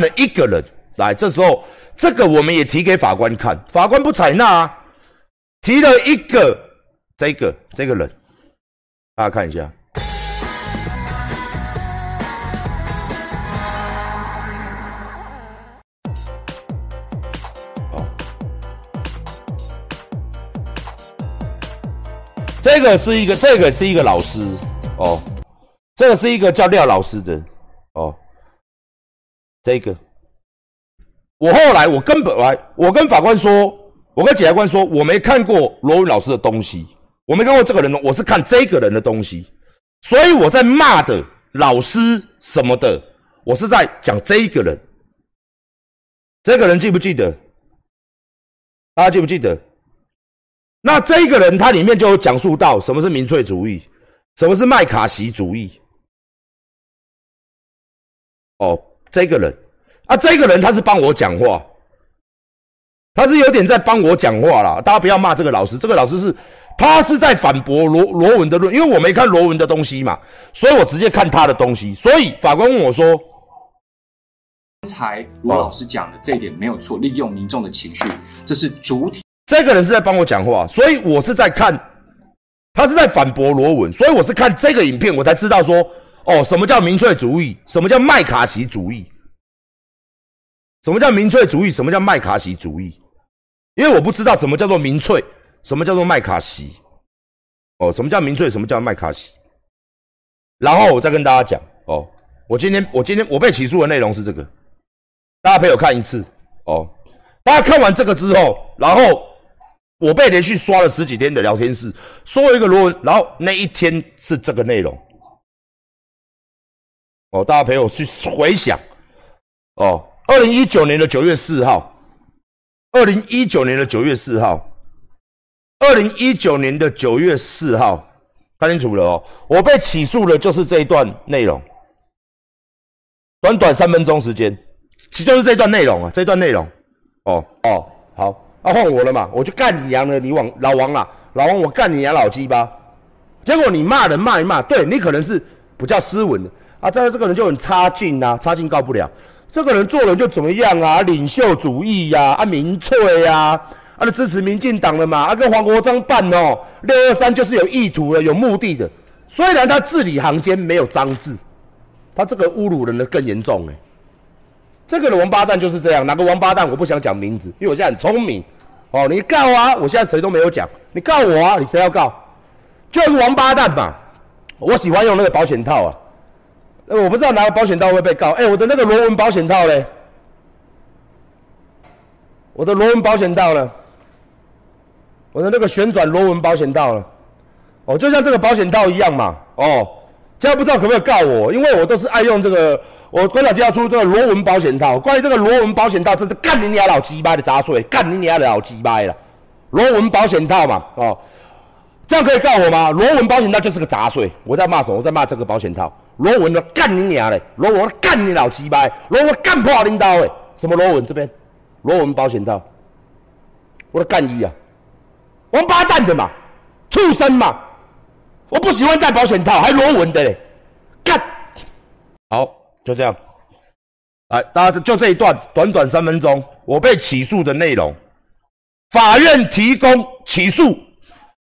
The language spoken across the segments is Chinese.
了一个人来，这时候这个我们也提给法官看，法官不采纳啊，提了一个这个这个人，大家看一下。这个是一个，这个是一个老师哦，这个是一个叫廖老师的哦，这个，我后来我根本来，我跟法官说，我跟检察官说，我没看过罗文老师的东西，我没看过这个人，我是看这个人的东西，所以我在骂的老师什么的，我是在讲这一个人，这个人记不记得？大家记不记得？那这个人他里面就有讲述到什么是民粹主义，什么是麦卡锡主义。哦，这个人啊，这个人他是帮我讲话，他是有点在帮我讲话啦。大家不要骂这个老师，这个老师是他是在反驳罗罗文的论，因为我没看罗文的东西嘛，所以我直接看他的东西。所以法官问我说：“刚才罗老师讲的这一点没有错，利用民众的情绪，这是主体。”这个人是在帮我讲话，所以我是在看，他是在反驳罗文，所以我是看这个影片，我才知道说，哦，什么叫民粹主义，什么叫麦卡锡主义，什么叫民粹主义，什么叫麦卡锡主义，因为我不知道什么叫做民粹，什么叫做麦卡锡，哦，什么叫民粹，什么叫麦卡锡，然后我再跟大家讲，哦，我今天我今天我被起诉的内容是这个，大家陪我看一次，哦，大家看完这个之后，然后。我被连续刷了十几天的聊天室，说一个罗文，然后那一天是这个内容。哦，大家陪我去回想。哦，二零一九年的九月四号，二零一九年的九月四号，二零一九年的九月四号，看清楚了哦。我被起诉的就是这一段内容，短短三分钟时间，其就是这段内容啊，这段内容。哦哦，好。啊，换我了嘛，我就干你娘的！你往老王啊，老王，我干你娘老鸡巴！结果你骂人骂一骂，对你可能是不叫斯文的啊，这这个人就很差劲呐，差劲告不了。这个人做人就怎么样啊？领袖主义呀，啊民粹呀，啊支持民进党的嘛，啊跟黄国章办哦，六二三就是有意图的，有目的的。虽然他字里行间没有脏字，他这个侮辱人的更严重哎。这个王八蛋就是这样，哪个王八蛋我不想讲名字，因为我现在很聪明。哦，你告啊！我现在谁都没有讲，你告我啊！你谁要告？就是王八蛋嘛！我喜欢用那个保险套啊。呃，我不知道哪个保险套会被告。哎，我的那个螺纹保险套嘞？我的螺纹保险套呢？我的那个旋转螺纹保险套呢？哦，就像这个保险套一样嘛。哦。现在不知道可不可以告我，因为我都是爱用这个，我关老就要出这个螺纹保险套。关于这个螺纹保险套，真是干你娘老鸡巴的杂碎，干你娘的老鸡巴了。螺纹保险套嘛，哦，这样可以告我吗？螺纹保险套就是个杂碎。我在骂什么？我在骂这个保险套。螺纹的干你娘嘞！螺纹干你老鸡巴！螺纹干破领导诶！什么螺纹这边？螺纹保险套，我的干一啊！王八蛋的嘛，畜生嘛！我不喜欢戴保险套，还螺纹的嘞，干！好，就这样。来，大家就这一段，短短三分钟，我被起诉的内容，法院提供起诉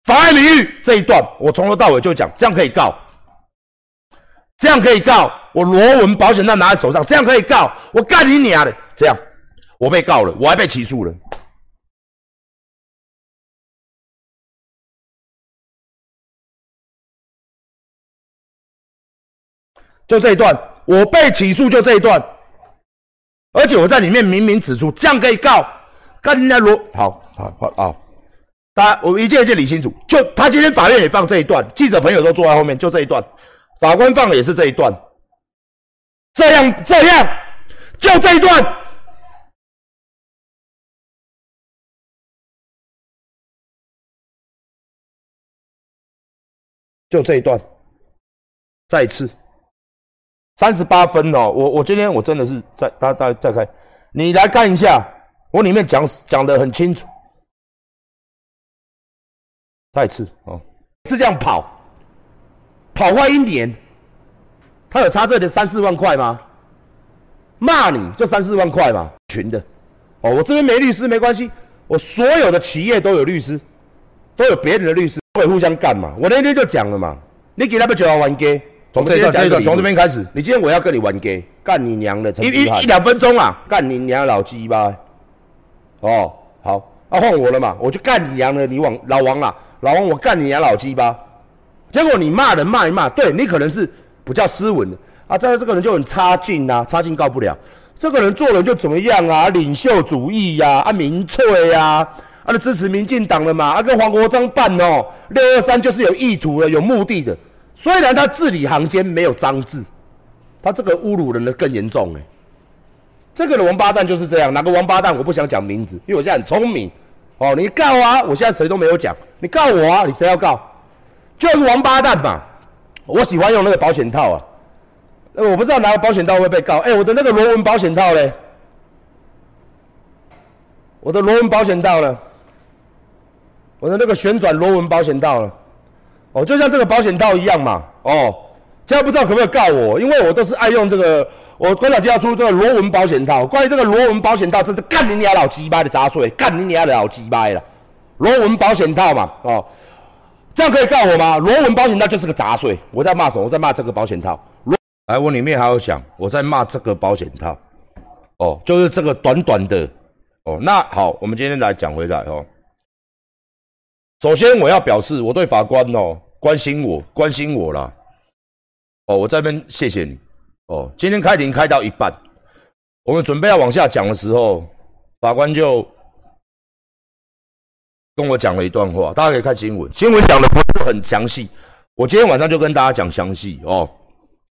妨碍名誉这一段，我从头到尾就讲，这样可以告，这样可以告，我螺纹保险套拿在手上，这样可以告，我干你娘的！这样，我被告了，我还被起诉了。就这一段，我被起诉就这一段，而且我在里面明明指出，这样可以告，跟人家罗好好好啊，大家我一件一件理清楚。就他今天法院也放这一段，记者朋友都坐在后面，就这一段，法官放的也是这一段，这样这样，就这一段，就这一段，再一次。三十八分哦，我我今天我真的是再大家再看，你来看一下，我里面讲讲的很清楚。再一次哦，是这样跑，跑坏一年，他有差这点三四万块吗？骂你就三四万块嘛，群的。哦，我这边没律师没关系，我所有的企业都有律师，都有别人的律师，会互相干嘛？我那天就讲了嘛，你给他们九万玩 gay，从这段这段从这边开始，你今天我要跟你玩 gay，干你娘的！一一一两分钟啊，干你娘老鸡巴！哦，好，那换我了嘛，我就干你娘的，你王老王啊，老王我干你娘老鸡巴！结果你骂人骂一骂，对你可能是不叫斯文的啊，这这个人就很差劲呐，差劲告不了。这个人做人就怎么样啊？领袖主义呀，啊民粹呀，啊支持民进党的嘛，啊跟黄国章办哦，六二三就是有意图的，有目的的。虽然他字里行间没有脏字，他这个侮辱人的更严重哎。这个王八蛋就是这样，哪个王八蛋我不想讲名字，因为我现在很聪明哦。你告啊，我现在谁都没有讲，你告我啊，你谁要告？就是王八蛋嘛。我喜欢用那个保险套啊。呃，我不知道拿个保险套会被告。哎，我的那个螺纹保险套嘞？我的螺纹保险套呢？我的那个旋转螺纹保险套呢？哦，就像这个保险套一样嘛。哦，现在不知道可不可以告我，因为我都是爱用这个。我关长就要出这个螺纹保险套。关于这个螺纹保险套，真是干你娘老鸡巴的杂碎，干你娘的老鸡巴了。螺纹保险套嘛，哦，这样可以告我吗？螺纹保险套就是个杂碎。我在骂什么？我在骂这个保险套。来，我里面还有讲，我在骂这个保险套，哦，就是这个短短的，哦，那好，我们今天来讲回来哦。首先我要表示我对法官哦关心我关心我了，哦，我这边谢谢你，哦，今天开庭开到一半，我们准备要往下讲的时候，法官就跟我讲了一段话，大家可以看新闻，新闻讲的不是很详细，我今天晚上就跟大家讲详细哦。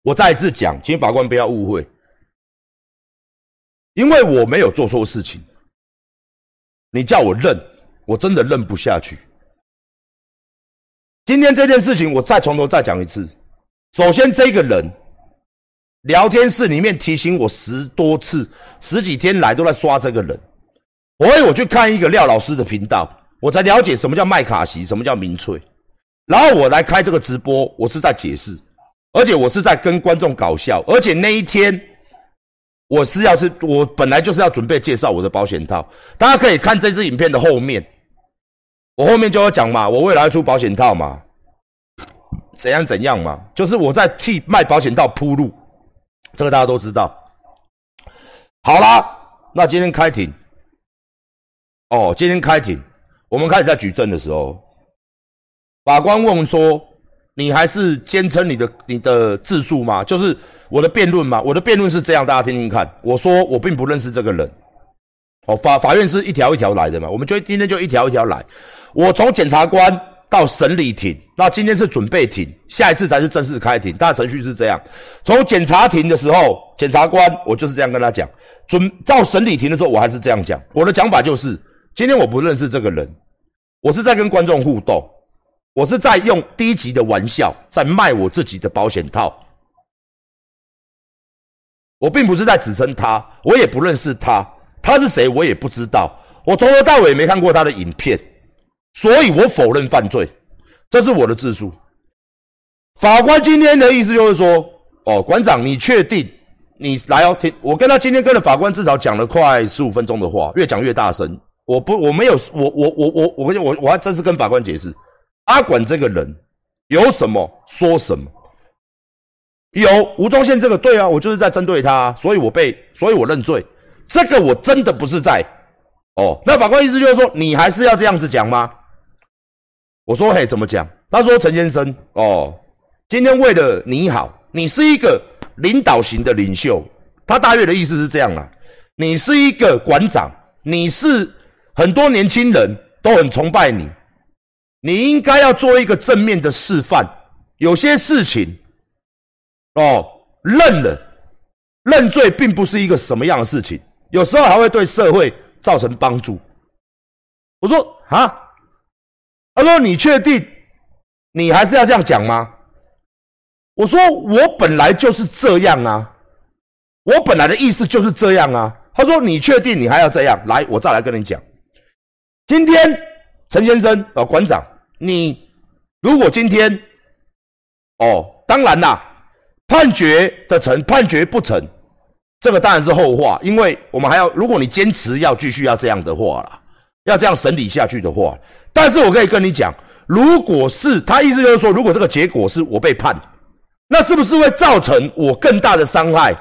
我再一次讲，请法官不要误会，因为我没有做错事情。你叫我认，我真的认不下去。今天这件事情，我再从头再讲一次。首先，这个人聊天室里面提醒我十多次，十几天来都在刷这个人。所以我去看一个廖老师的频道，我才了解什么叫麦卡锡，什么叫民粹。然后我来开这个直播，我是在解释。而且我是在跟观众搞笑，而且那一天我是要是我本来就是要准备介绍我的保险套，大家可以看这支影片的后面，我后面就要讲嘛，我未来要出保险套嘛，怎样怎样嘛，就是我在替卖保险套铺路，这个大家都知道。好啦，那今天开庭，哦，今天开庭，我们开始在举证的时候，法官问说。你还是坚称你的你的自述吗？就是我的辩论吗？我的辩论是这样，大家听听看。我说我并不认识这个人。哦，法法院是一条一条来的嘛，我们就今天就一条一条来。我从检察官到审理庭，那今天是准备庭，下一次才是正式开庭。大程序是这样：从检察庭的时候，检察官我就是这样跟他讲；准到审理庭的时候，我还是这样讲。我的讲法就是，今天我不认识这个人，我是在跟观众互动。我是在用低级的玩笑在卖我自己的保险套，我并不是在指称他，我也不认识他，他是谁我也不知道，我从头到尾没看过他的影片，所以我否认犯罪，这是我的自述。法官今天的意思就是说，哦，馆长，你确定你来哦？听我跟他今天跟着法官至少讲了快十五分钟的话，越讲越大声。我不，我没有，我我我我我我我还真是跟法官解释。阿管这个人有什么说什么，有吴宗宪这个对啊，我就是在针对他，所以我被，所以我认罪。这个我真的不是在哦。那法官意思就是说，你还是要这样子讲吗？我说嘿，怎么讲？他说陈先生哦，今天为了你好，你是一个领导型的领袖。他大约的意思是这样啦，你是一个馆长，你是很多年轻人都很崇拜你。你应该要做一个正面的示范。有些事情，哦，认了，认罪并不是一个什么样的事情，有时候还会对社会造成帮助。我说啊，他说你确定你还是要这样讲吗？我说我本来就是这样啊，我本来的意思就是这样啊。他说你确定你还要这样？来，我再来跟你讲，今天陈先生啊，馆长。你如果今天，哦，当然啦，判决的成，判决不成，这个当然是后话，因为我们还要，如果你坚持要继续要这样的话啦，要这样审理下去的话，但是我可以跟你讲，如果是他意思就是说，如果这个结果是我被判，那是不是会造成我更大的伤害？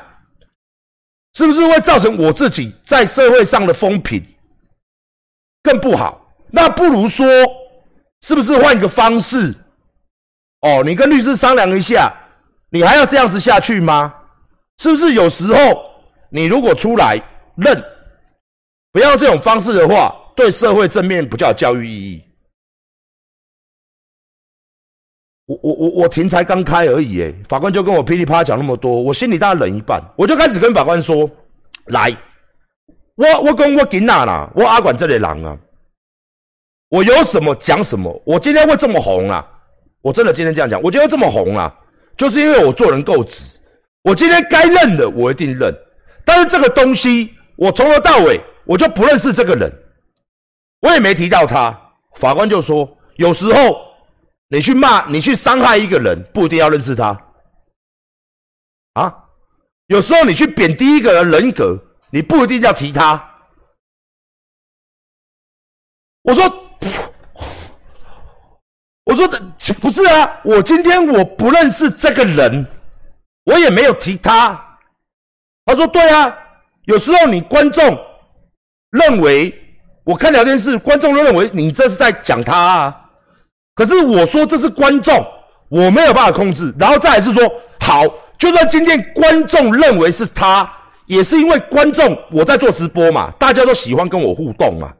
是不是会造成我自己在社会上的风评更不好？那不如说，是不是换一个方式？哦，你跟律师商量一下，你还要这样子下去吗？是不是有时候你如果出来认，不要这种方式的话，对社会正面不叫教育意义？我我我我庭才刚开而已，诶，法官就跟我噼里啪啦讲那么多，我心里大概冷一半，我就开始跟法官说：来，我我跟我囡仔啦，我阿管这里人啊，我有什么讲什么，我今天会这么红啊，我真的今天这样讲，我觉得这么红啊，就是因为我做人够直，我今天该认的我一定认，但是这个东西我从头到尾我就不认识这个人，我也没提到他，法官就说有时候。你去骂，你去伤害一个人，不一定要认识他，啊？有时候你去贬低一个人人格，你不一定要提他。我说，我说的不是啊，我今天我不认识这个人，我也没有提他。他说对啊，有时候你观众认为我看聊天室，观众都认为你这是在讲他啊。可是我说这是观众，我没有办法控制。然后再来是说，好，就算今天观众认为是他，也是因为观众我在做直播嘛，大家都喜欢跟我互动嘛。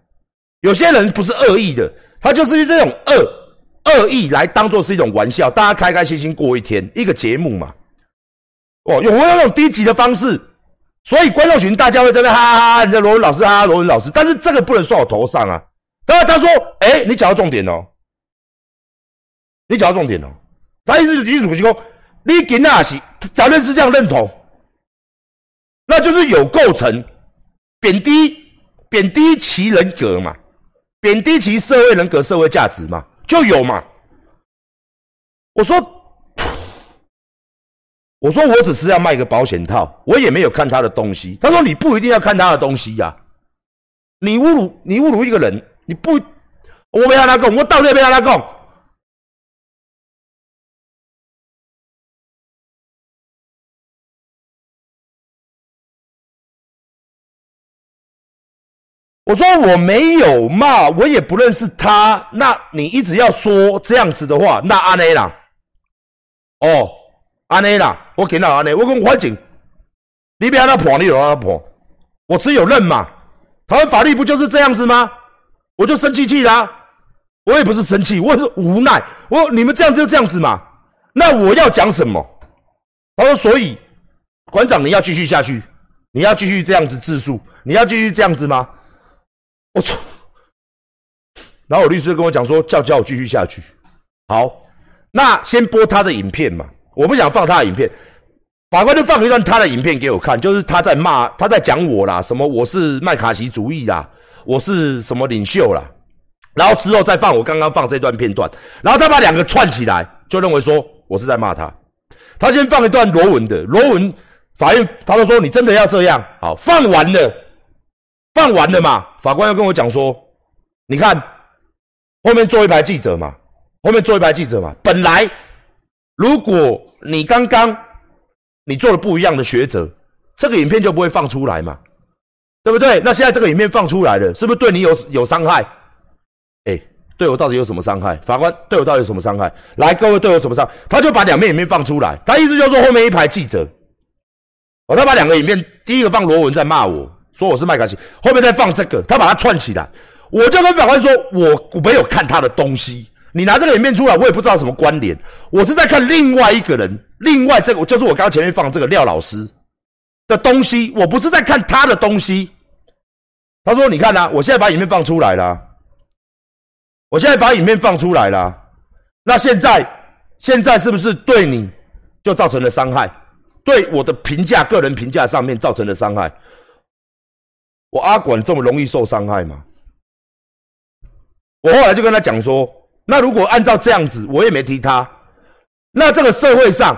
有些人不是恶意的，他就是这种恶恶意来当做是一种玩笑，大家开开心心过一天，一个节目嘛。哦，有没有那种低级的方式？所以观众群大家会在那哈哈哈，你的罗文老师哈哈，罗文老师，但是这个不能算我头上啊。然后他说，哎，你讲到重点哦。你讲到重点哦，他意思就是主席说，你给那是咱们是这样认同，那就是有构成贬低贬低其人格嘛，贬低其社会人格、社会价值嘛，就有嘛。我说，我说我只是要卖个保险套，我也没有看他的东西。他说你不一定要看他的东西呀，你侮辱你侮辱一个人，你不，我没让他供，我到底没让他供。我说我没有骂，我也不认识他。那你一直要说这样子的话，那安内啦，哦，安内啦，我给到安内，我跟环境，你别让他破，你就让他破。我只有认嘛，台湾法律不就是这样子吗？我就生气气啦，我也不是生气，我是无奈。我你们这样就这样子嘛，那我要讲什么？他说，所以馆长你要继续下去，你要继续这样子自述，你要继续这样子吗？我操！然后我律师跟我讲说，叫叫我继续下去。好，那先播他的影片嘛，我不想放他的影片。法官就放一段他的影片给我看，就是他在骂，他在讲我啦，什么我是麦卡锡主义啦，我是什么领袖啦。然后之后再放我刚刚放这段片段，然后他把两个串起来，就认为说我是在骂他。他先放一段罗文的，罗文法院他都说你真的要这样？好，放完了。放完了嘛？法官要跟我讲说，你看后面坐一排记者嘛，后面坐一排记者嘛。本来如果你刚刚你做了不一样的抉择，这个影片就不会放出来嘛，对不对？那现在这个影片放出来了，是不是对你有有伤害？哎，对我到底有什么伤害？法官对我到底有什么伤害？来，各位对我什么伤？他就把两面影片放出来，他意思就是说后面一排记者，哦，他把两个影片，第一个放罗文在骂我。说我是麦卡锡，后面再放这个，他把它串起来，我就跟法官说，我我没有看他的东西，你拿这个影片出来，我也不知道什么关联，我是在看另外一个人，另外这个就是我刚刚前面放这个廖老师的东西，我不是在看他的东西。他说：“你看呐，我现在把影片放出来了，我现在把影片放出来了，那现在现在是不是对你就造成了伤害？对我的评价、个人评价上面造成了伤害？”我阿管这么容易受伤害吗？我后来就跟他讲说，那如果按照这样子，我也没提他，那这个社会上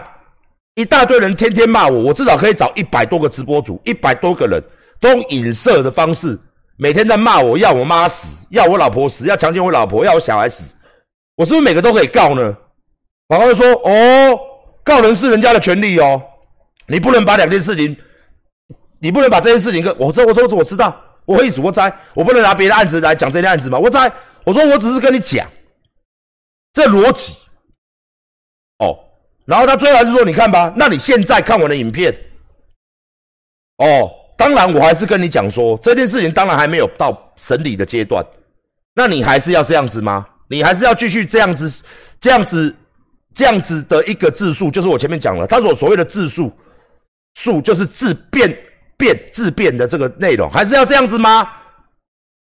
一大堆人天天骂我，我至少可以找一百多个直播主，一百多个人都用影射的方式，每天在骂我，要我妈死，要我老婆死，要强奸我老婆，要我小孩死，我是不是每个都可以告呢？法官说：“哦，告人是人家的权利哦，你不能把两件事情，你不能把这件事情跟我说，我说我知道，我会死我猜，我不能拿别的案子来讲这件案子嘛，我猜，我说我只是跟你讲这逻辑。”哦然后他最后还是说：“你看吧，那你现在看我的影片，哦，当然我还是跟你讲说这件事情，当然还没有到审理的阶段，那你还是要这样子吗？你还是要继续这样子、这样子、这样子的一个字数，就是我前面讲了，他所所谓的字数数，就是自变变自变的这个内容，还是要这样子吗？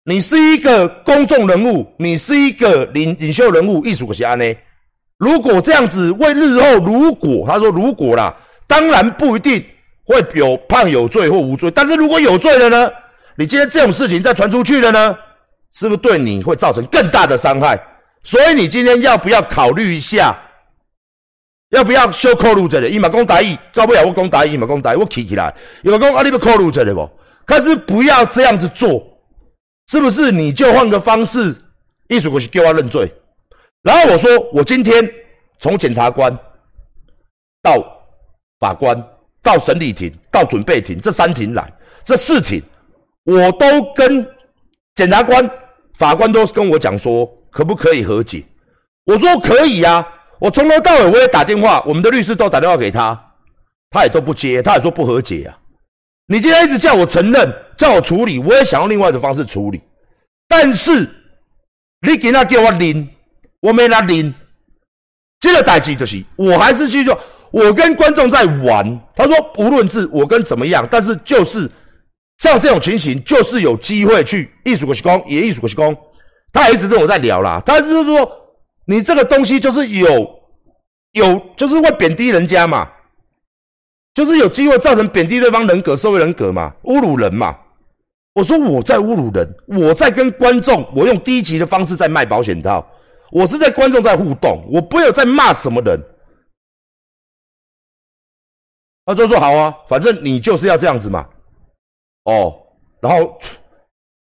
你是一个公众人物，你是一个领领袖人物，艺术家呢？”如果这样子，为日后如果他说如果啦，当然不一定会有判有罪或无罪。但是如果有罪了呢？你今天这种事情再传出去了呢，是不是对你会造成更大的伤害？所以你今天要不要考虑一下？要不要修扣路这里？伊嘛讲大意，搞不了我讲大意，伊嘛讲大意，我起起来，伊嘛讲啊，你不扣路这里不？可是不要这样子做，是不是？你就换个方式，艺术过去叫我认罪。然后我说，我今天从检察官到法官到审理庭到准备庭这三庭来，这四庭我都跟检察官、法官都跟我讲说，可不可以和解？我说可以呀，我从头到尾我也打电话，我们的律师都打电话给他，他也都不接，他也说不和解啊。你今天一直叫我承认，叫我处理，我也想用另外的方式处理，但是你给他给我拎。我没拿拎，这个代际就是，我还是去做。我跟观众在玩。他说，无论是我跟怎么样，但是就是像这种情形，就是有机会去艺术国西宫，也艺术国西宫。他也一直跟我在聊啦。他就是说，你这个东西就是有有，就是会贬低人家嘛，就是有机会造成贬低对方人格、社会人格嘛，侮辱人嘛。我说我在侮辱人，我在跟观众，我用低级的方式在卖保险套。我是在观众在互动，我不有在骂什么人。他就说好啊，反正你就是要这样子嘛。哦，然后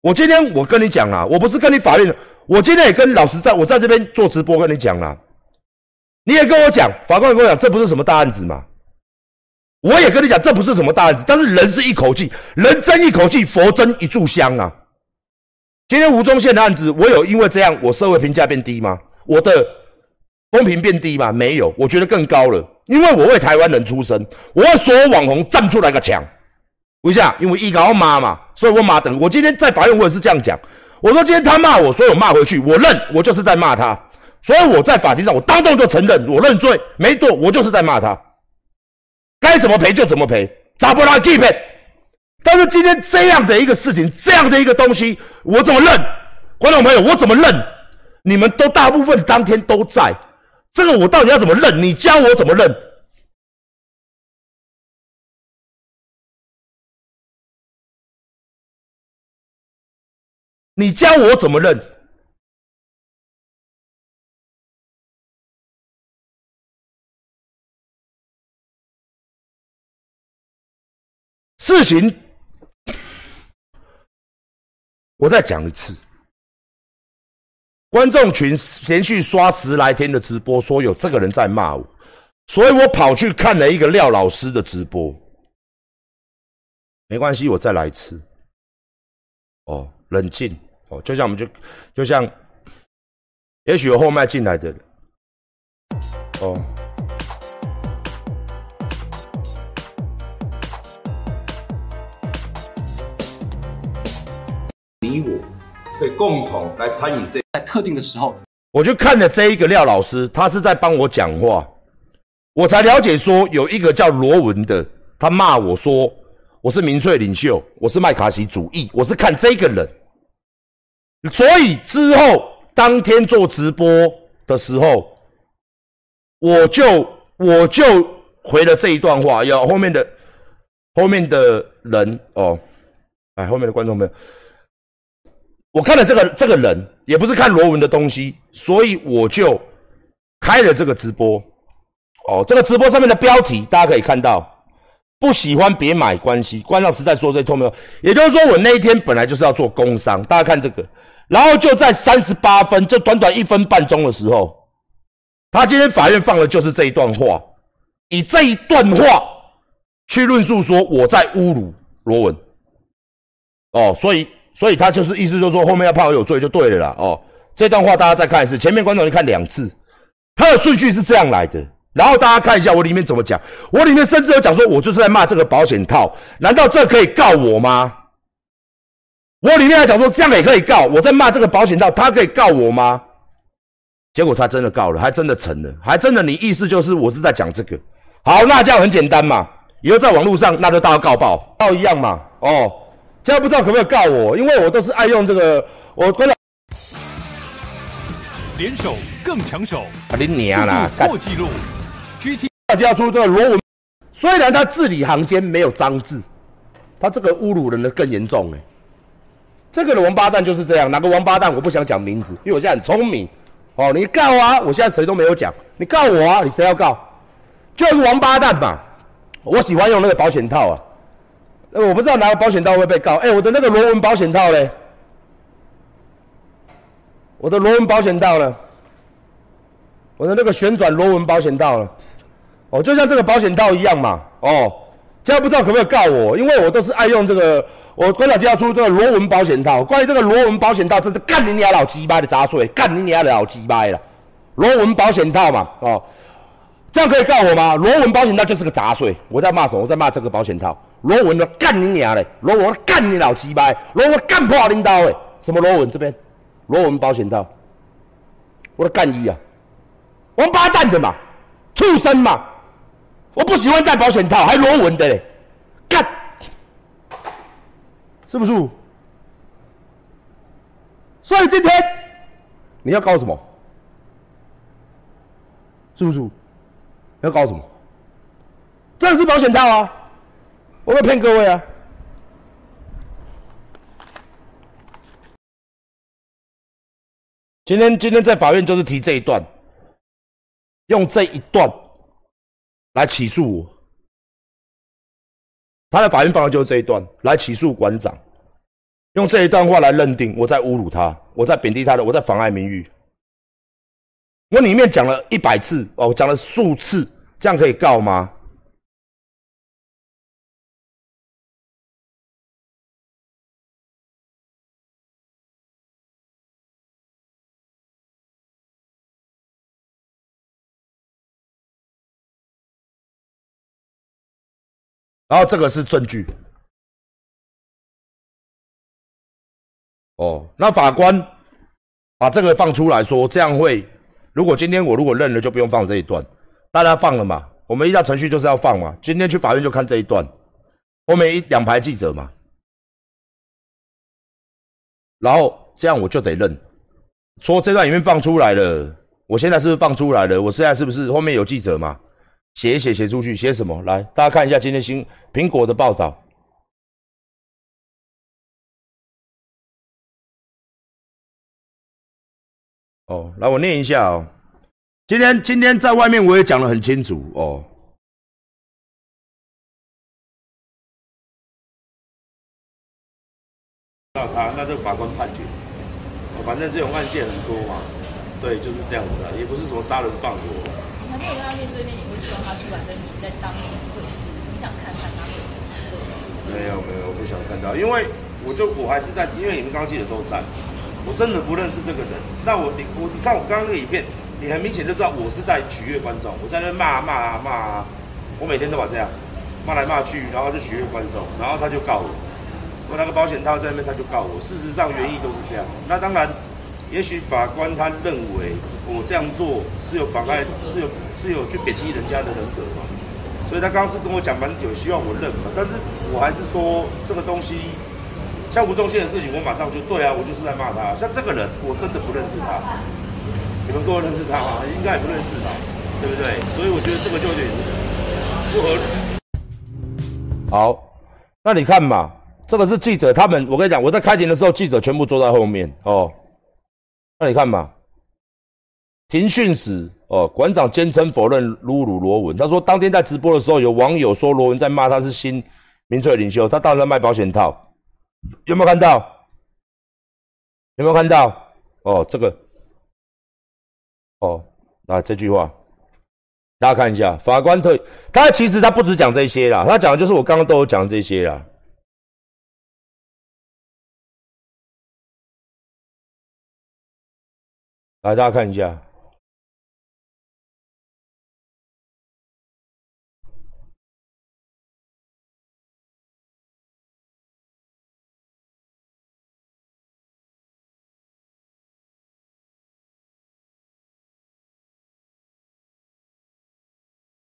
我今天我跟你讲啊，我不是跟你法院，我今天也跟老师在我在这边做直播跟你讲了，你也跟我讲，法官也跟我讲，这不是什么大案子嘛。我也跟你讲，这不是什么大案子，但是人是一口气，人争一口气，佛争一炷香啊。今天吴宗宪的案子，我有因为这样我社会评价变低吗？我的公平变低吗？没有，我觉得更高了。因为我为台湾人出声，我为所有网红站出来个墙。一下，因为依靠妈嘛，所以我妈等我今天在法院我也是这样讲。我说今天他骂我，所以我骂回去，我认我就是在骂他。所以我在法庭上我当众就承认我认罪，没错，我就是在骂他。该怎么赔就怎么赔，咋不拉 keep it。但是今天这样的一个事情，这样的一个东西，我怎么认？观众朋友，我怎么认？你们都大部分当天都在，这个我到底要怎么认？你教我怎么认？你教我怎么认？事情。我再讲一次，观众群连续刷十来天的直播，说有这个人在骂我，所以我跑去看了一个廖老师的直播。没关系，我再来一次。哦，冷静哦，就像我们就就像，也许有后麦进来的人，哦。你我可以共同来参与这，在特定的时候，我就看了这一个廖老师，他是在帮我讲话，我才了解说有一个叫罗文的，他骂我说我是民粹领袖，我是麦卡锡主义，我是看这个人，所以之后当天做直播的时候，我就我就回了这一段话，要后面的后面的人哦，哎，后面的观众朋友。我看了这个这个人，也不是看罗文的东西，所以我就开了这个直播。哦，这个直播上面的标题大家可以看到，不喜欢别买关系。关上实在说这痛没有，也就是说我那一天本来就是要做工商，大家看这个，然后就在三十八分，就短短一分半钟的时候，他今天法院放的就是这一段话，以这一段话去论述说我在侮辱罗文。哦，所以所以他就是意思就是说后面要判我有罪就对了啦。哦，这段话大家再看一次，前面观众你看两次，他的顺序是这样来的。然后大家看一下我里面怎么讲，我里面甚至有讲说，我就是在骂这个保险套，难道这可以告我吗？我里面还讲说这样也可以告，我在骂这个保险套，他可以告我吗？结果他真的告了，还真的成了，还真的你意思就是我是在讲这个。好，那这样很简单嘛，以后在网络上那就大家告报，报一样嘛。哦。现在不知道可不可以告我，因为我都是爱用这个，我关了。联手更抢手，啊你娘啦！破纪录，GT 大家出这个罗文，虽然他字里行间没有脏字，他这个侮辱人的更严重哎。这个王八蛋就是这样，哪个王八蛋我不想讲名字，因为我现在很聪明。哦，你告啊！我现在谁都没有讲，你告我啊！你谁要告？就是王八蛋嘛！我喜欢用那个保险套啊。呃，我不知道拿个保险套会被告。哎，我的那个螺纹保险套嘞？我的螺纹保险套呢？我的那个旋转螺纹保险套了？哦，就像这个保险套一样嘛。哦，现在不知道可不可以告我，因为我都是爱用这个。我关老就要出这个螺纹保险套。关于这个螺纹保险套，真是干你娘老鸡巴的杂碎，干你娘老鸡巴了。螺纹保险套嘛，哦，这样可以告我吗？螺纹保险套就是个杂碎。我在骂什么？我在骂这个保险套。螺纹的干你娘嘞！螺纹干你老鸡巴！螺纹干破领导诶！什么螺纹这边？螺纹保险套，我的干一啊！王八蛋的嘛，畜生嘛！我不喜欢戴保险套，还螺纹的嘞，干！是不是？所以今天你要搞什么？是不是？要搞什么？这是保险套啊！我没骗各位啊！今天今天在法院就是提这一段，用这一段来起诉我。他的法院方案就是这一段来起诉馆长，用这一段话来认定我在侮辱他，我在贬低他的，我在妨碍名誉。我里面讲了一百次哦，讲了数次，这样可以告吗？然后这个是证据。哦，那法官把这个放出来说，这样会，如果今天我如果认了，就不用放这一段，大家放了嘛？我们依照程序就是要放嘛。今天去法院就看这一段，后面一两排记者嘛，然后这样我就得认，说这段里面放出来了，我现在是不是放出来了？我现在是不是后面有记者嘛？写写，写出去，写什么？来，大家看一下今天新苹果的报道。哦，来，我念一下哦。今天，今天在外面我也讲得很清楚哦。那他，那这法官判决，反正这种案件很多嘛，对，就是这样子啊，也不是什么杀人放火。你跟他面对面，你会希望他出来跟你在当面会是？你想看看他的那个什么？没有没有，我不想看到，因为我就我还是在，因为你们刚刚记者都在，我真的不认识这个人。那我你我你看我刚刚那个影片，你很明显就知道我是在取悦观众，我在那骂骂啊骂啊，我每天都把这样骂来骂去，然后就取悦观众，然后他就告我，我拿个保险套在那边他就告我，事实上原意都是这样。那当然。也许法官他认为我这样做是有妨碍，是有是有去贬低人家的人格嘛，所以他刚刚是跟我讲蛮有希望我认嘛，但是我还是说这个东西像吴宗宪的事情，我马上就对啊，我就是在骂他。像这个人，我真的不认识他，你们各位认识他吗？应该也不认识吧，对不对？所以我觉得这个就有点不合理。好，那你看嘛，这个是记者，他们我跟你讲，我在开庭的时候，记者全部坐在后面哦。那你看嘛，庭讯室哦，馆长坚称否认侮辱罗文。他说，当天在直播的时候，有网友说罗文在骂他是新民粹领袖，他当然卖保险套，有没有看到？有没有看到？哦，这个，哦，那这句话，大家看一下，法官特他其实他不止讲这些啦，他讲的就是我刚刚都有讲这些啦。来，大家看一下。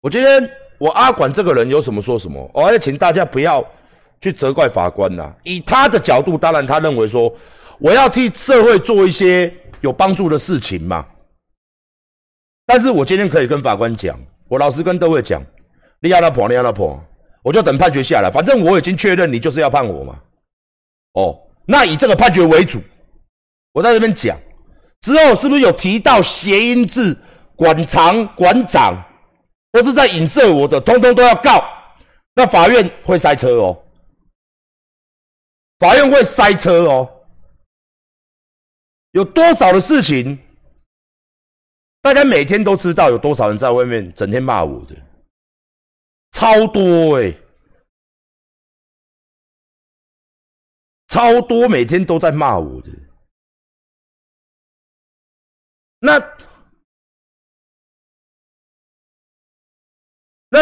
我今天我阿管这个人有什么说什么，我要请大家不要去责怪法官呐。以他的角度，当然他认为说，我要替社会做一些有帮助的事情嘛。但是我今天可以跟法官讲，我老实跟各位讲，你要他破，你要他破，我就等判决下来。反正我已经确认你就是要判我嘛。哦，那以这个判决为主，我在这边讲之后，是不是有提到谐音字馆长馆长？都是在影射我的，通通都要告，那法院会塞车哦，法院会塞车哦，有多少的事情，大家每天都知道有多少人在外面整天骂我的，超多哎，超多每天都在骂我的，那。那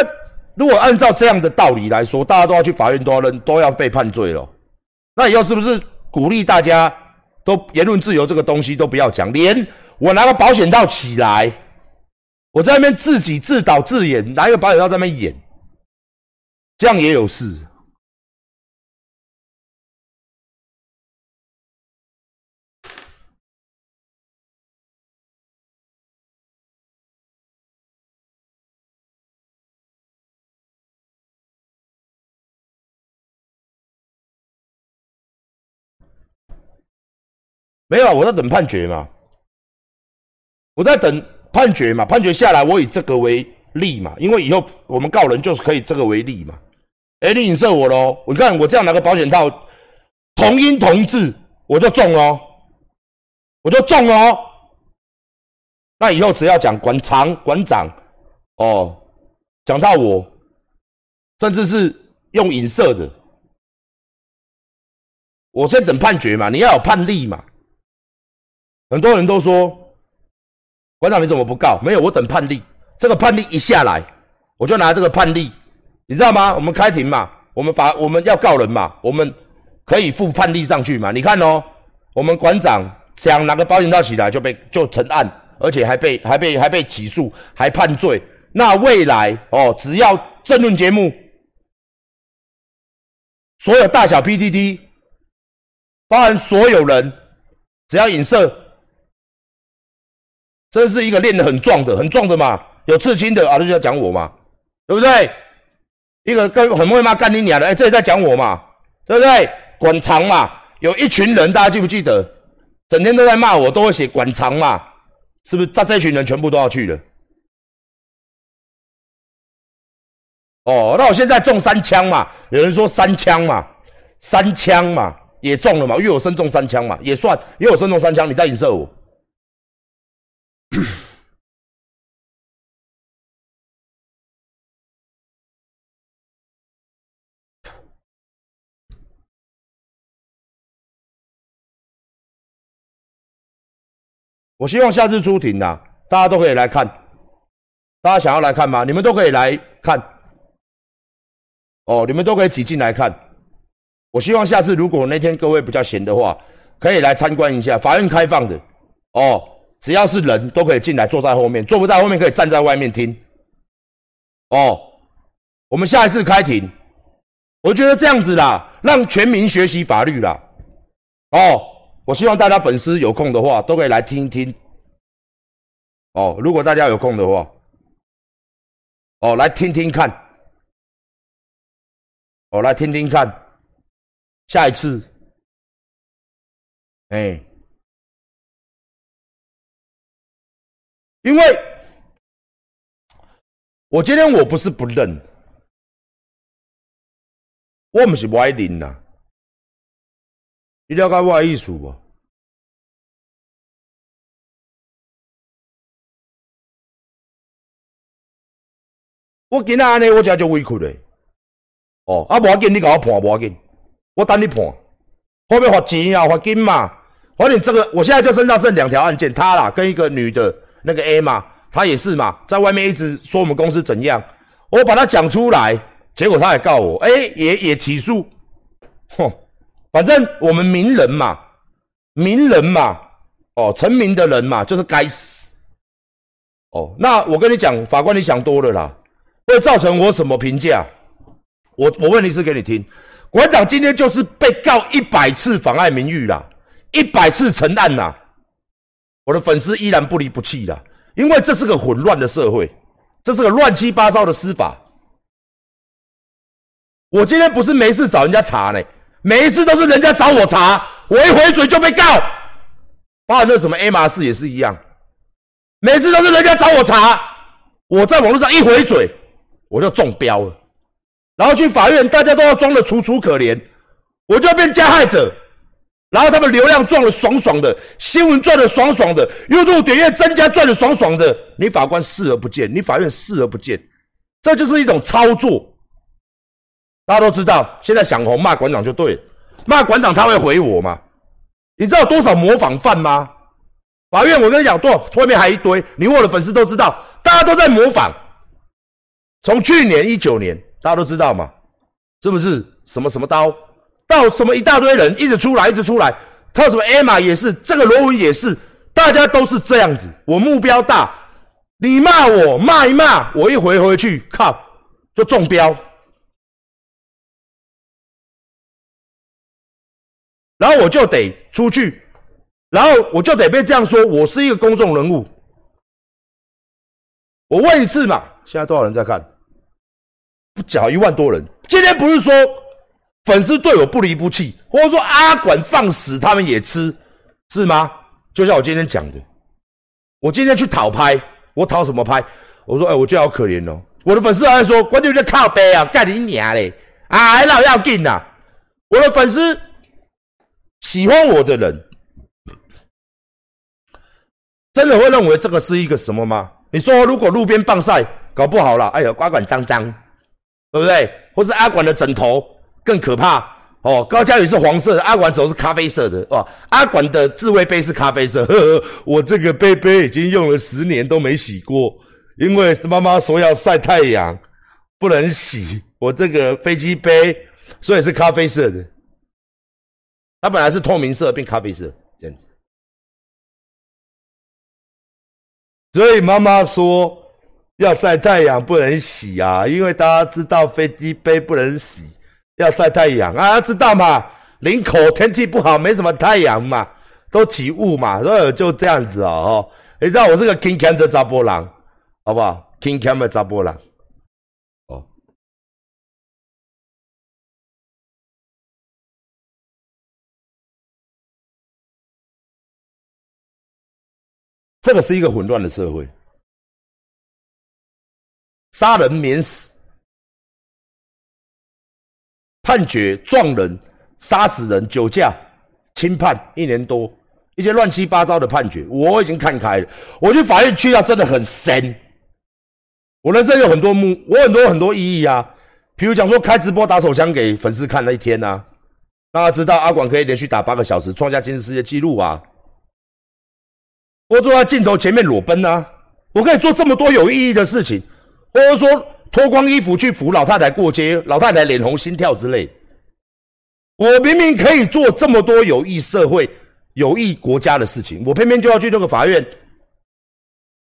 如果按照这样的道理来说，大家都要去法院，都要认，都要被判罪了。那以后是不是鼓励大家都言论自由这个东西都不要讲？连我拿个保险套起来，我在那边自己自导自演，拿一个保险套在那边演，这样也有事。没有，我在等判决嘛。我在等判决嘛，判决下来，我以这个为例嘛，因为以后我们告人就是可以这个为例嘛。哎，你影射我喽？你看我这样拿个保险套，同音同字，我就中哦，我就中哦。那以后只要讲馆长、馆长，哦，讲到我，甚至是用影射的，我在等判决嘛，你要有判例嘛。很多人都说，馆长你怎么不告？没有，我等判例。这个判例一下来，我就拿这个判例，你知道吗？我们开庭嘛，我们法我们要告人嘛，我们可以附判例上去嘛。你看哦，我们馆长想拿个保险套起来就被就成案，而且还被还被还被起诉，还判罪。那未来哦，只要政论节目，所有大小 PTT，包含所有人，只要影射。这是一个练得很壮的，很壮的嘛，有刺青的啊，他就要讲我嘛，对不对？一个跟很会骂干你娘的，哎，这也在讲我嘛，对不对？馆长嘛，有一群人，大家记不记得？整天都在骂我，都会写馆长嘛，是不是？这这群人全部都要去了。哦，那我现在中三枪嘛，有人说三枪嘛，三枪嘛也中了嘛，因为我身中三枪嘛，也算，因为我身中三枪，你在影射我。我希望下次出庭呐，大家都可以来看。大家想要来看吗？你们都可以来看。哦，你们都可以挤进来看。我希望下次如果那天各位比较闲的话，可以来参观一下。法院开放的。哦。只要是人都可以进来，坐在后面；坐不在后面可以站在外面听。哦，我们下一次开庭，我觉得这样子啦，让全民学习法律啦。哦，我希望大家粉丝有空的话，都可以来听一听。哦，如果大家有空的话，哦，来听听看。哦，来听听看。下一次，哎。因为我今天我不是不认，我不是不爱认呐，你了解我的意思不？我今仔安尼，我真就委屈嘞。哦，啊，无要紧，你甲我判无要紧，我等你判。后面罚钱啊，罚金嘛。反正这个，我现在就身上剩两条案件，他啦跟一个女的，那个 A 嘛，他也是嘛，在外面一直说我们公司怎样，我把他讲出来，结果他也告我，哎、也也起诉。哼，反正我们名人嘛，名人嘛，哦，成名的人嘛，就是该死。哦，那我跟你讲，法官你想多了啦，会造成我什么评价？我我问一次给你听，馆长今天就是被告一百次妨碍名誉啦，一百次成案啦，我的粉丝依然不离不弃啦，因为这是个混乱的社会，这是个乱七八糟的司法。我今天不是没事找人家查呢，每一次都是人家找我查，我一回嘴就被告，包含那什么 A 马事也是一样，每次都是人家找我查，我在网络上一回嘴我就中标了。然后去法院，大家都要装的楚楚可怜，我就要变加害者。然后他们流量赚的爽爽的，新闻赚的爽爽的，YouTube 点阅增加赚的爽爽的，你法官视而不见，你法院视而不见，这就是一种操作。大家都知道，现在想红骂馆长就对了，骂馆长他会回我吗？你知道多少模仿犯吗？法院我跟你讲，多少后面还一堆，你我的粉丝都知道，大家都在模仿。从去年一九年。大家都知道嘛，是不是？什么什么刀，到什么一大堆人一直出来，一直出来。他什么 Emma 也是，这个罗文也是，大家都是这样子。我目标大，你骂我骂一骂，我一回回去，靠，就中标。然后我就得出去，然后我就得被这样说，我是一个公众人物。我问一次嘛，现在多少人在看？不讲一万多人，今天不是说粉丝对我不离不弃，或者说阿管放屎他们也吃，是吗？就像我今天讲的，我今天去讨拍，我讨什么拍？我说，哎、我就好可怜哦。我的粉丝还在说，关键就靠背啊，干你娘嘞！啊，还老要劲呐！我的粉丝喜欢我的人，真的会认为这个是一个什么吗？你说如果路边棒晒，搞不好了，哎呀，瓜管脏脏。对不对？或是阿管的枕头更可怕哦。高嘉宇是黄色的，阿管手是咖啡色的哦。阿管的自慰杯是咖啡色，呵呵，我这个杯杯已经用了十年都没洗过，因为妈妈说要晒太阳，不能洗。我这个飞机杯所以是咖啡色的，它本来是透明色变咖啡色这样子，所以妈妈说。要晒太阳不能洗啊，因为大家知道飞机杯不能洗，要晒太阳啊，知道吗？林口天气不好，没什么太阳嘛，都起雾嘛，所以就这样子哦。你知道我是个 King Cam 的查波郎，好不好？King Cam 的查波郎，哦。这个是一个混乱的社会。杀人免死，判决撞人、杀死人、酒驾、轻判一年多，一些乱七八糟的判决，我已经看开了。我去法院去到真的很深。我人生有很多目，我很多很多意义啊。比如讲说开直播打手枪给粉丝看那一天呐、啊，大家知道阿广可以连续打八个小时，创下吉尼斯世界纪录啊。我坐在镜头前面裸奔啊，我可以做这么多有意义的事情。或者说脱光衣服去扶老太太过街，老太太脸红心跳之类。我明明可以做这么多有益社会、有益国家的事情，我偏偏就要去那个法院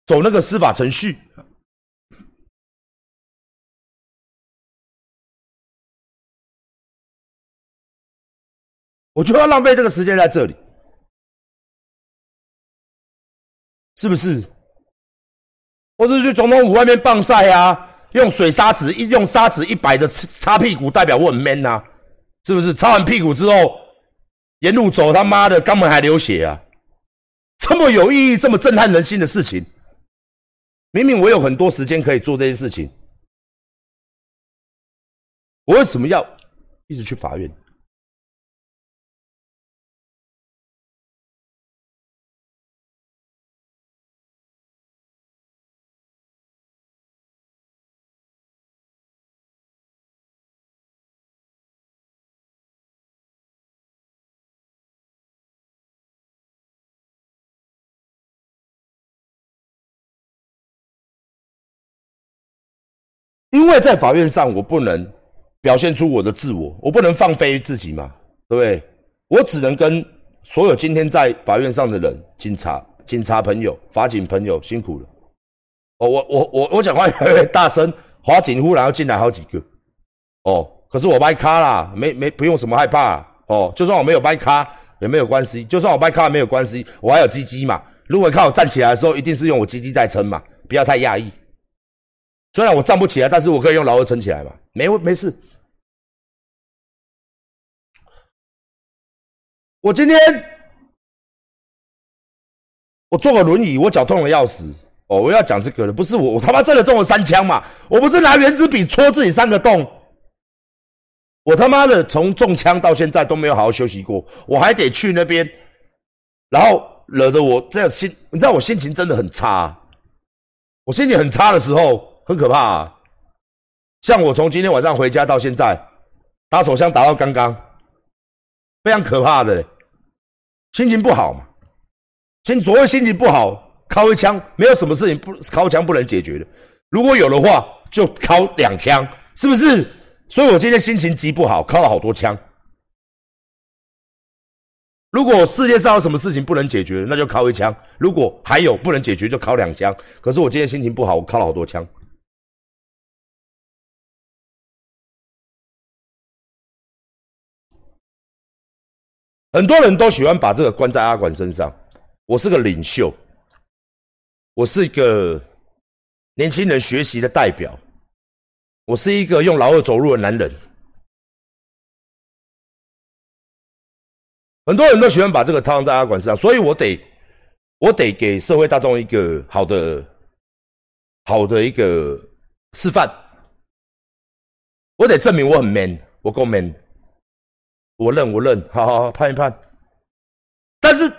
走那个司法程序。我就要浪费这个时间在这里，是不是？或是去总统府外面棒晒啊，用水砂纸一用砂纸一百的擦屁股，代表我很 man 呐、啊，是不是？擦完屁股之后，沿路走他妈的肛门还流血啊！这么有意义、这么震撼人心的事情，明明我有很多时间可以做这些事情，我为什么要一直去法院？因为在法院上，我不能表现出我的自我，我不能放飞自己嘛，对不对？我只能跟所有今天在法院上的人，警察、警察朋友、法警朋友辛苦了。哦，我我我我讲话越来越大声，法警忽然要进来好几个。哦，可是我掰卡啦，没没不用什么害怕。哦，就算我没有掰卡也没有关系，就算我掰咖没有关系，我还有鸡鸡嘛。如果看我站起来的时候，一定是用我鸡鸡在撑嘛，不要太讶异。虽然我站不起来，但是我可以用劳二撑起来嘛，没没事。我今天我坐个轮椅，我脚痛的要死哦！我要讲这个了，不是我，我他妈真的中了三枪嘛！我不是拿圆珠笔戳自己三个洞，我他妈的从中枪到现在都没有好好休息过，我还得去那边，然后惹得我这样心，你知道我心情真的很差，我心情很差的时候。很可怕，啊！像我从今天晚上回家到现在，打手枪打到刚刚，非常可怕的，心情不好嘛。心所谓心情不好，敲一枪没有什么事情不敲枪不能解决的。如果有的话，就敲两枪，是不是？所以我今天心情极不好，敲了好多枪。如果世界上有什么事情不能解决，那就敲一枪；如果还有不能解决，就敲两枪。可是我今天心情不好，我敲了好多枪。很多人都喜欢把这个关在阿管身上。我是个领袖，我是一个年轻人学习的代表，我是一个用老二走路的男人。很多人都喜欢把这个套在阿管身上，所以我得，我得给社会大众一个好的、好的一个示范。我得证明我很 man，我够 man。我认，我认，好好好，判一判。但是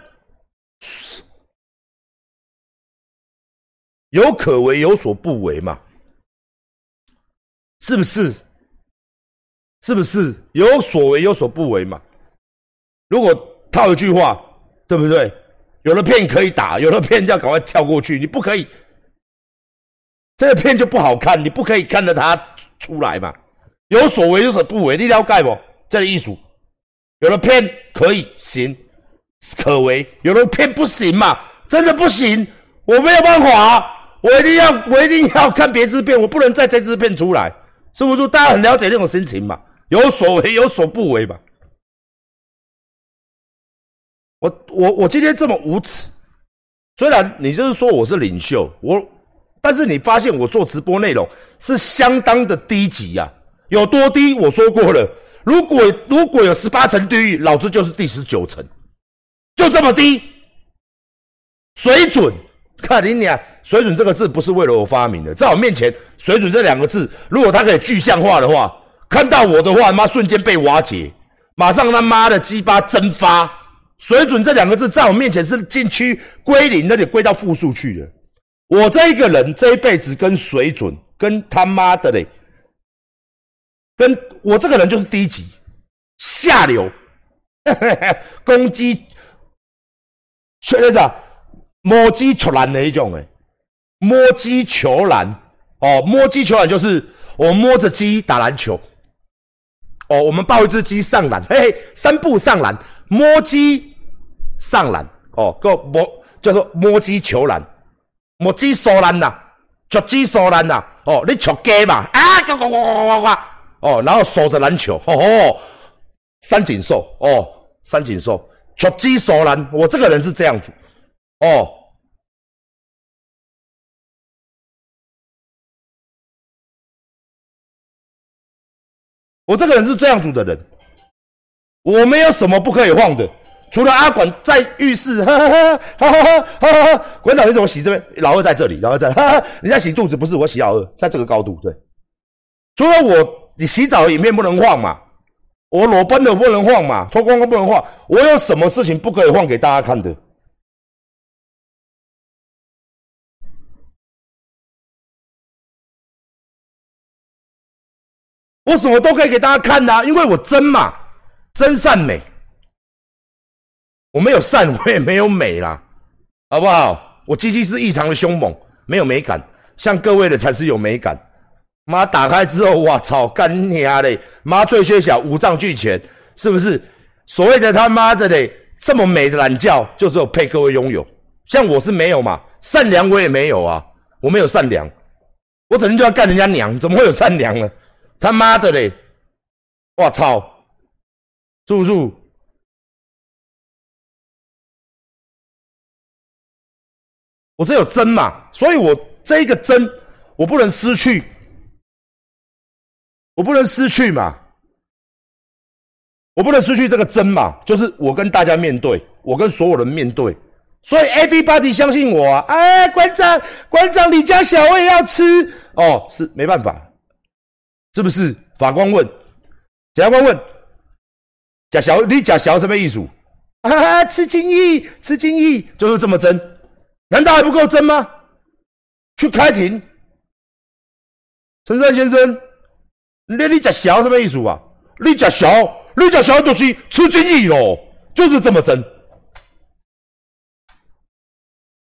有可为，有所不为嘛？是不是？是不是有所为，有所不为嘛？如果套一句话，对不对？有的片可以打，有的片要赶快跳过去，你不可以。这个片就不好看，你不可以看着它出来嘛？有所为，有所不为，你了解不？这个艺术。有的片可以行，可为；有的片不行嘛，真的不行，我没有办法，我一定要，我一定要看别支片，我不能在这支片出来，是不是？大家很了解那种心情嘛，有所为，有所不为吧。我我我今天这么无耻，虽然你就是说我是领袖，我，但是你发现我做直播内容是相当的低级呀，有多低？我说过了。如果如果有十八层地狱，老子就是第十九层，就这么低水准。看你俩，水准这个字不是为了我发明的，在我面前，水准这两个字，如果它可以具象化的话，看到我的话，妈瞬间被瓦解，马上他妈的鸡巴蒸发。水准这两个字在我面前是禁区归零，那得归到负数去的。我这一个人这一辈子跟水准，跟他妈的嘞。跟我这个人就是低级、下流，攻击，确认的摸鸡球篮的一种哎，摸鸡球篮。哦，摸鸡球篮就是我摸着鸡打篮球，哦，我们抱一只鸡上篮，嘿嘿，三步上篮，摸鸡上篮，哦，个摸叫做摸鸡球篮，摸鸡收篮呐，捉鸡收篮呐，哦，你捉鸡嘛，啊，呱呱呱呱呱呱。哦，然后守着篮球，哦哦，三井寿，哦，三井寿，捉鸡守篮，我这个人是这样子，哦，我这个人是这样子的人，我没有什么不可以晃的，除了阿管在浴室，哈哈哈哈哈哈哈，馆长你怎么洗这边？老二在这里，老二在，哈哈，你在洗肚子不是？我洗老二，在这个高度，对。除了我，你洗澡的影片不能晃嘛？我裸奔的不能晃嘛？脱光光不能晃？我有什么事情不可以晃给大家看的？我什么都可以给大家看的、因为我真嘛，真善美。我没有善，我也没有美啦，好不好？我机器是异常的凶猛，没有美感，像各位的才是有美感。妈打开之后，我操，干你啊嘞！妈最缺小，五脏俱全，是不是？所谓的他妈的嘞，这么美的懒觉，就是有配各位拥有。像我是没有嘛，善良我也没有啊，我没有善良，我整天就要干人家娘，怎么会有善良呢？他妈的嘞！我操，住不是？我这有真嘛，所以我这一个真，我不能失去，我不能失去嘛，我不能失去这个真嘛，就是我跟大家面对，我跟所有人面对，所以 everybody 相信我啊！哎，馆长，馆长，你家小我也要吃哦，是没办法，是不是？法官问，检察官问，假小你假小什么意思？啊，吃精益，吃精益，就是这么真。难道还不够真吗？去开庭，陈胜先生，你你讲小什么意思啊？你讲小，你讲小东西吃精益咯，就是这么真，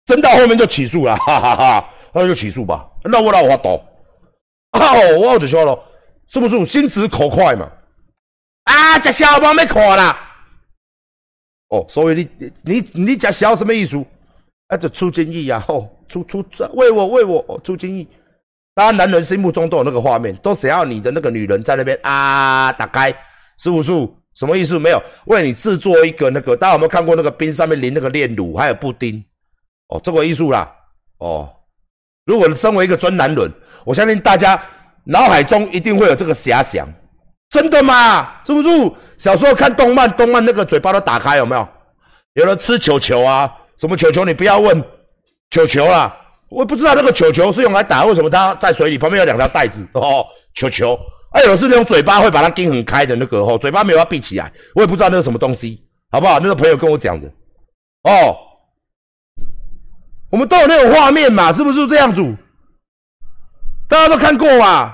真到后面就起诉了，哈哈哈，那就起诉吧。那我哪有法度？啊，我就说了，是不是心直口快嘛？啊，吃小我没看啦。哦，所以你你你讲小什么意思？啊，就出精益呀！吼，出出为我为我出精益，大家男人心目中都有那个画面，都想要你的那个女人在那边啊，打开是不是，什么意思？没有为你制作一个那个，大家有没有看过那个冰上面淋那个炼乳，还有布丁？哦，这个艺术啦，哦，如果身为一个真男人，我相信大家脑海中一定会有这个遐想，真的吗？是不是？小时候看动漫，动漫那个嘴巴都打开，有没有？有人吃球球啊？什么球球？你不要问球球啦，我不知道那个球球是用来打，为什么它在水里旁边有两条带子哦？球球，还有的是那种嘴巴会把它盯很开的那个哦，嘴巴没有要闭起来，我也不知道那是什么东西，好不好？那个朋友跟我讲的哦，我们都有那种画面嘛，是不是这样子？大家都看过嘛，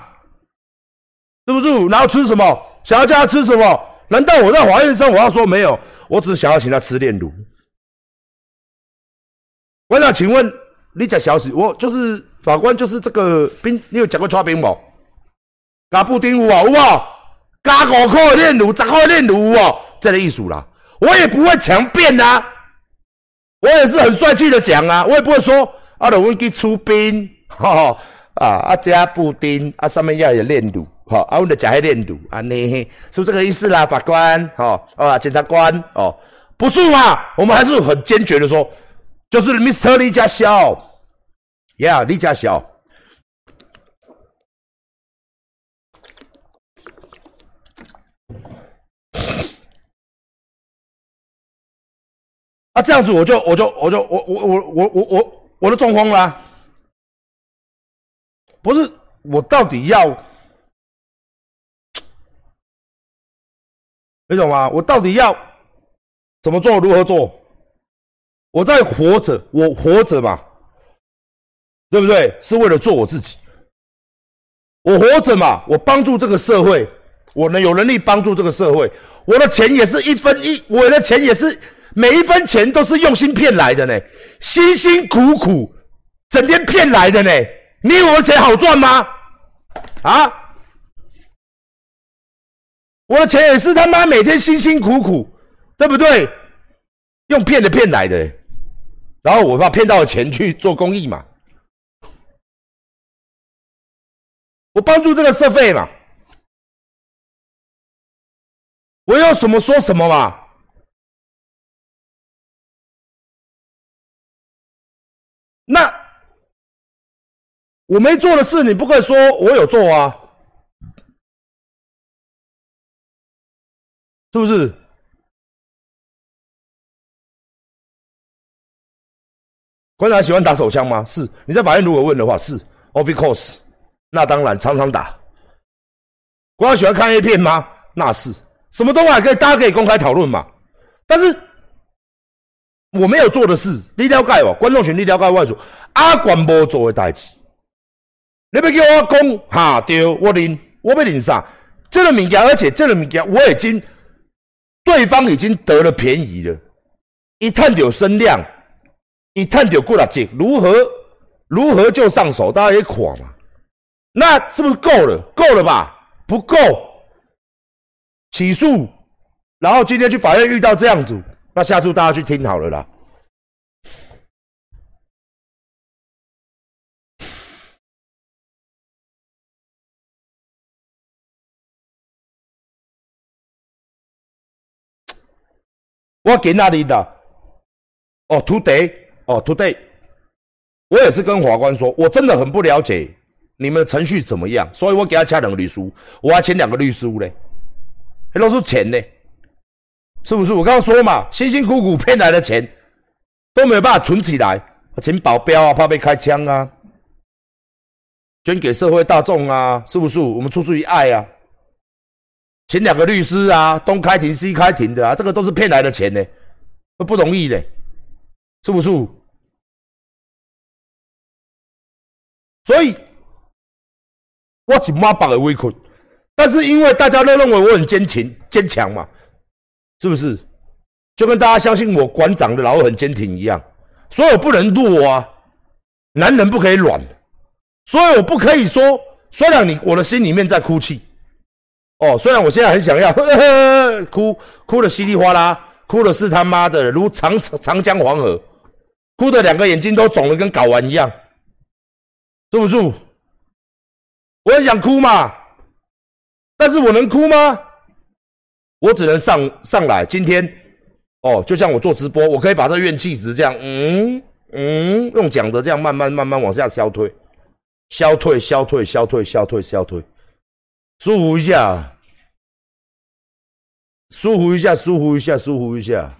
是不是？然后吃什么？想要叫他吃什么？难道我在华宴上我要说没有？我只是想要请他吃炼乳。我想请问你讲消息，我就是法官，就是这个兵，你有讲过抓兵冇？加布丁有啊，有啊，加五块炼乳，十块炼乳哦，这个意思啦。我也不会强辩呐，我也是很帅气的讲啊，我也不会说啊，我去出冰，哈 啊啊加布丁啊，上面要有炼乳，好啊，我们的加些炼乳啊，你是是这个意思啦，法官，好啊，检察官，哦，不是嘛？我们还是很坚决的说。就是 Mr. 李家小，Yeah，李家小。啊，这样子我就我就我就我我我我我我我都中风了。不是，我到底要，你懂吗？我到底要怎么做？如何做？我在活着，我活着嘛，对不对？是为了做我自己。我活着嘛，我帮助这个社会，我能有能力帮助这个社会。我的钱也是一分一，我的钱也是每一分钱都是用心骗来的呢，辛辛苦苦整天骗来的呢。你以为我的钱好赚吗？啊？我的钱也是他妈每天辛辛苦苦，对不对？用骗的骗来的。然后我把骗到的钱去做公益嘛，我帮助这个社会嘛，我要什么说什么嘛。那我没做的事，你不可以说我有做啊，是不是？馆长喜欢打手枪吗？是。你在法院如果问的话，是。Of course。那当然常常打。馆长喜欢看 A 片吗？那是。什么都还可以，大家可以公开讨论嘛。但是我没有做的事，你了解哦。观众群你了解我做，阿管无做的代志。你要叫我讲哈？对，我认，我要认啥？这个物件，而且这个物件，我已经对方已经得了便宜了。一探有声量，一探有过了劲，如何如何就上手？大家也垮嘛？那是不是够了？够了吧？不够。起诉，然后今天去法院遇到这样子，那下次大家去听好了啦。我给那里的？哦，today，哦，today，我也是跟法官说，我真的很不了解你们的程序怎么样，所以我给他签两个律师，我还请两个律师嘞，还都是钱呢，是不是？我刚刚说嘛，辛辛苦苦骗来的钱都没有办法存起来，请保镖啊，怕被开枪啊，捐给社会大众啊，是不是？我们出自于爱啊。请两个律师啊，东开庭西开庭的啊，这个都是骗来的钱呢，不容易的，是不是？所以，我是妈把的围困，但是因为大家都认为我很坚挺坚强嘛，是不是？就跟大家相信我馆长的老很坚挺一样，所以我不能弱啊，男人不可以软，所以我不可以说，虽然你我的心里面在哭泣。哦，虽然我现在很想要 哭，哭的稀里哗啦，哭的是他妈的如长长江黄河，哭的两个眼睛都肿的跟睾丸一样，是不是？我很想哭嘛，但是我能哭吗？我只能上上来。今天哦，就像我做直播，我可以把这怨气值这样，嗯嗯，用讲的这样慢慢慢慢往下消退，消退，消退，消退，消退，消退。舒服一下，舒服一下，舒服一下，舒服一下。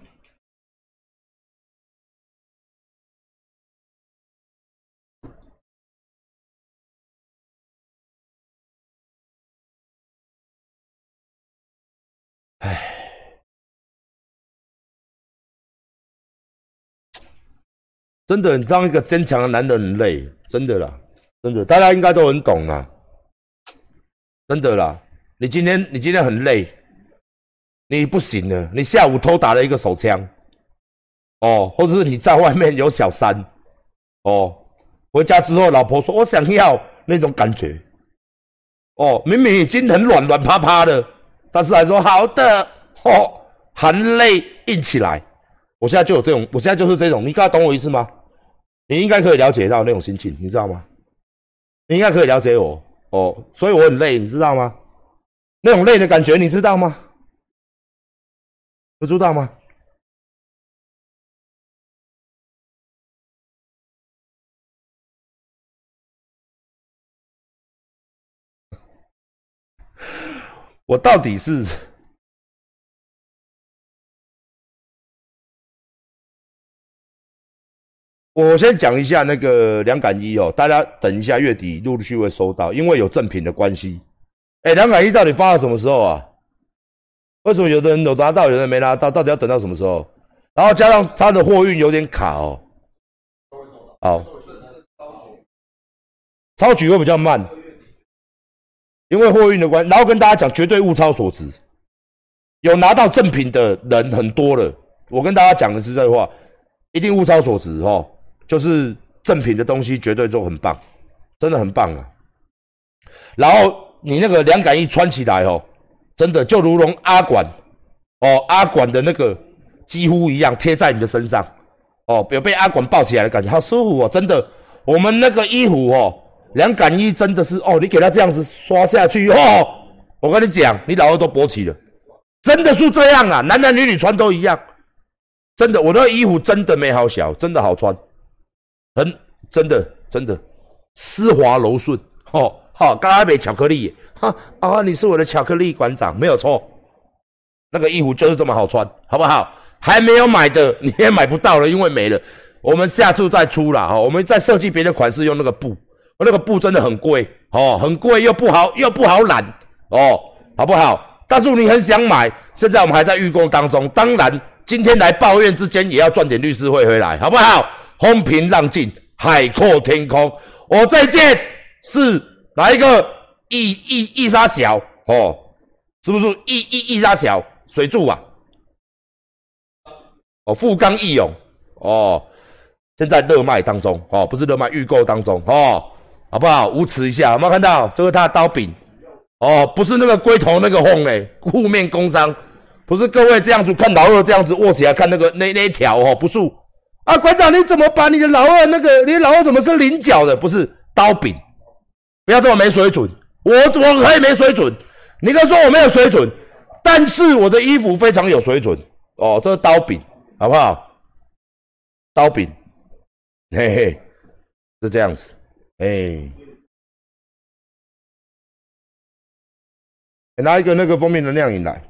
真的，当一个坚强的男人很累，真的啦，真的，大家应该都很懂啦。真的啦，你今天你今天很累，你不行了。你下午偷打了一个手枪，哦，或者是你在外面有小三，哦，回家之后老婆说我想要那种感觉，哦，明明已经很软软趴趴的，但是还说好的，哦，含泪硬起来。我现在就有这种，我现在就是这种，你刚才懂我意思吗？你应该可以了解到那种心情，你知道吗？你应该可以了解我。哦，所以我很累，你知道吗？那种累的感觉，你知道吗？不知道吗？我到底是？我先讲一下那个两感一哦，大家等一下月底陆陆续会收到，因为有赠品的关系。哎，两感一到底发到什么时候啊？为什么有的人有拿到，有的人没拿到？到底要等到什么时候？然后加上他的货运有点卡哦。好，超取会比较慢，因为货运的关。然后跟大家讲，绝对物超所值，有拿到赠品的人很多了。我跟大家讲的是这话，一定物超所值哦。就是正品的东西，绝对都很棒，真的很棒啊！然后你那个凉感衣穿起来哦，真的就如同阿管哦，阿管的那个几乎一样贴在你的身上哦，有被阿管抱起来的感觉，好舒服哦！真的，我们那个衣服哦，凉感衣真的是哦，你给他这样子刷下去哦，我跟你讲，你老二都勃起了，真的是这样啊，男男女女穿都一样，真的，我那个衣服真的没好小，真的好穿。很真的真的丝滑柔顺，哦好，刚刚买巧克力，哈啊，你是我的巧克力馆长，没有错，那个衣服就是这么好穿，好不好？还没有买的你也买不到了，因为没了。我们下次再出啦，哈，我们再设计别的款式，用那个布，那个布真的很贵哦，很贵又不好又不好染哦，好不好？但是你很想买，现在我们还在预购当中，当然今天来抱怨之间也要赚点律师费回来，好不好？风平浪静，海阔天空。我再见是哪一个易易易沙小哦？是不是易易易沙小水柱啊？哦，富冈义勇哦，现在热卖当中哦，不是热卖预购当中哦，好不好？无耻一下，有没有看到？这个他的刀柄哦，不是那个龟头那个缝嘞，负面工伤，不是各位这样子看老二这样子握起来看那个那那一条哦，不是啊，馆长你怎么把你的老二那个，你老二怎么是菱角的？不是刀柄，不要这么没水准，我我可以没水准，你可以说我没有水准，但是我的衣服非常有水准哦，这是刀柄。好不好？刀柄，嘿嘿，是这样子，哎，拿一个那个封面的亮影来。